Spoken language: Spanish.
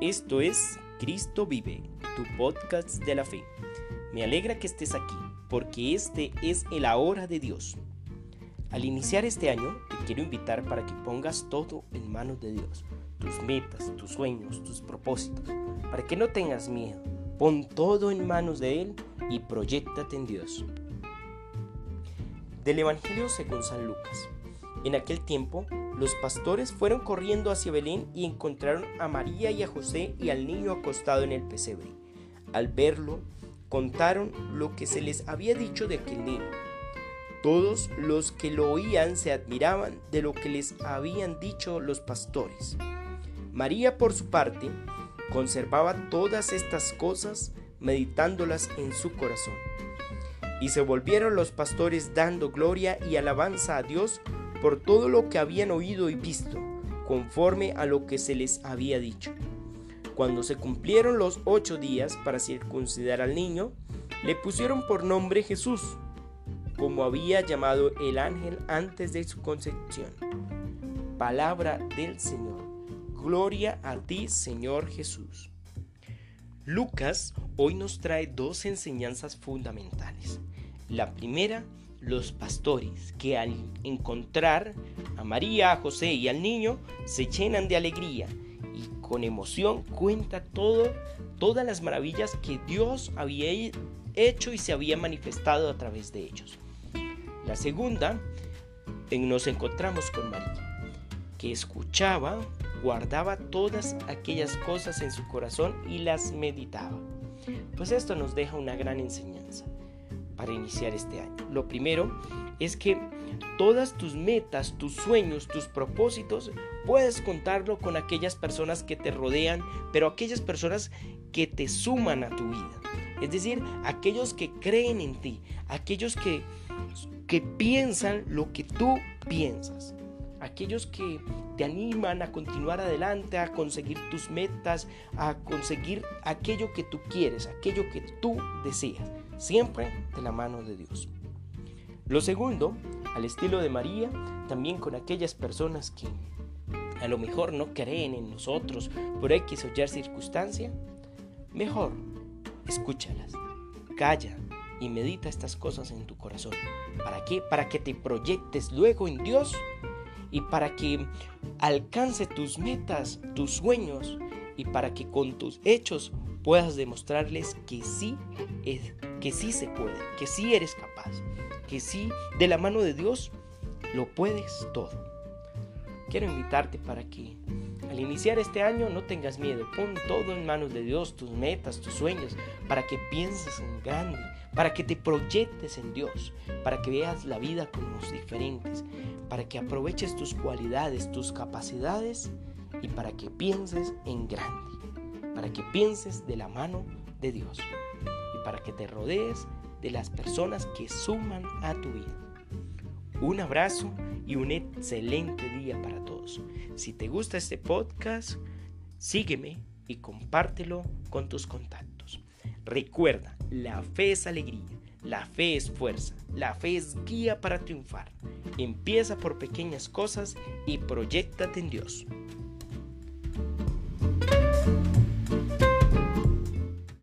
Esto es Cristo Vive, tu podcast de la fe. Me alegra que estés aquí, porque este es el ahora de Dios. Al iniciar este año, te quiero invitar para que pongas todo en manos de Dios, tus metas, tus sueños, tus propósitos, para que no tengas miedo. Pon todo en manos de Él y proyectate en Dios. Del Evangelio según San Lucas. En aquel tiempo, los pastores fueron corriendo hacia Belén y encontraron a María y a José y al niño acostado en el pesebre. Al verlo, contaron lo que se les había dicho de aquel niño. Todos los que lo oían se admiraban de lo que les habían dicho los pastores. María, por su parte, conservaba todas estas cosas, meditándolas en su corazón. Y se volvieron los pastores dando gloria y alabanza a Dios por todo lo que habían oído y visto, conforme a lo que se les había dicho. Cuando se cumplieron los ocho días para circuncidar al niño, le pusieron por nombre Jesús, como había llamado el ángel antes de su concepción. Palabra del Señor. Gloria a ti, Señor Jesús. Lucas hoy nos trae dos enseñanzas fundamentales. La primera los pastores, que al encontrar a María, a José y al niño, se llenan de alegría y con emoción cuenta todo, todas las maravillas que Dios había hecho y se había manifestado a través de ellos. La segunda, nos encontramos con María, que escuchaba, guardaba todas aquellas cosas en su corazón y las meditaba. Pues esto nos deja una gran enseñanza para iniciar este año. Lo primero es que todas tus metas, tus sueños, tus propósitos, puedes contarlo con aquellas personas que te rodean, pero aquellas personas que te suman a tu vida. Es decir, aquellos que creen en ti, aquellos que, que piensan lo que tú piensas aquellos que te animan a continuar adelante, a conseguir tus metas, a conseguir aquello que tú quieres, aquello que tú deseas siempre de la mano de Dios. Lo segundo, al estilo de María, también con aquellas personas que a lo mejor no creen en nosotros por X o Y circunstancia, mejor escúchalas, calla y medita estas cosas en tu corazón. ¿Para qué? Para que te proyectes luego en Dios y para que alcance tus metas, tus sueños y para que con tus hechos puedas demostrarles que sí es que sí se puede, que sí eres capaz, que sí de la mano de Dios lo puedes todo. Quiero invitarte para que al iniciar este año no tengas miedo, pon todo en manos de Dios, tus metas, tus sueños, para que pienses en grande, para que te proyectes en Dios, para que veas la vida con los diferentes, para que aproveches tus cualidades, tus capacidades y para que pienses en grande, para que pienses de la mano de Dios para que te rodees de las personas que suman a tu vida. Un abrazo y un excelente día para todos. Si te gusta este podcast, sígueme y compártelo con tus contactos. Recuerda, la fe es alegría, la fe es fuerza, la fe es guía para triunfar. Empieza por pequeñas cosas y proyectate en Dios.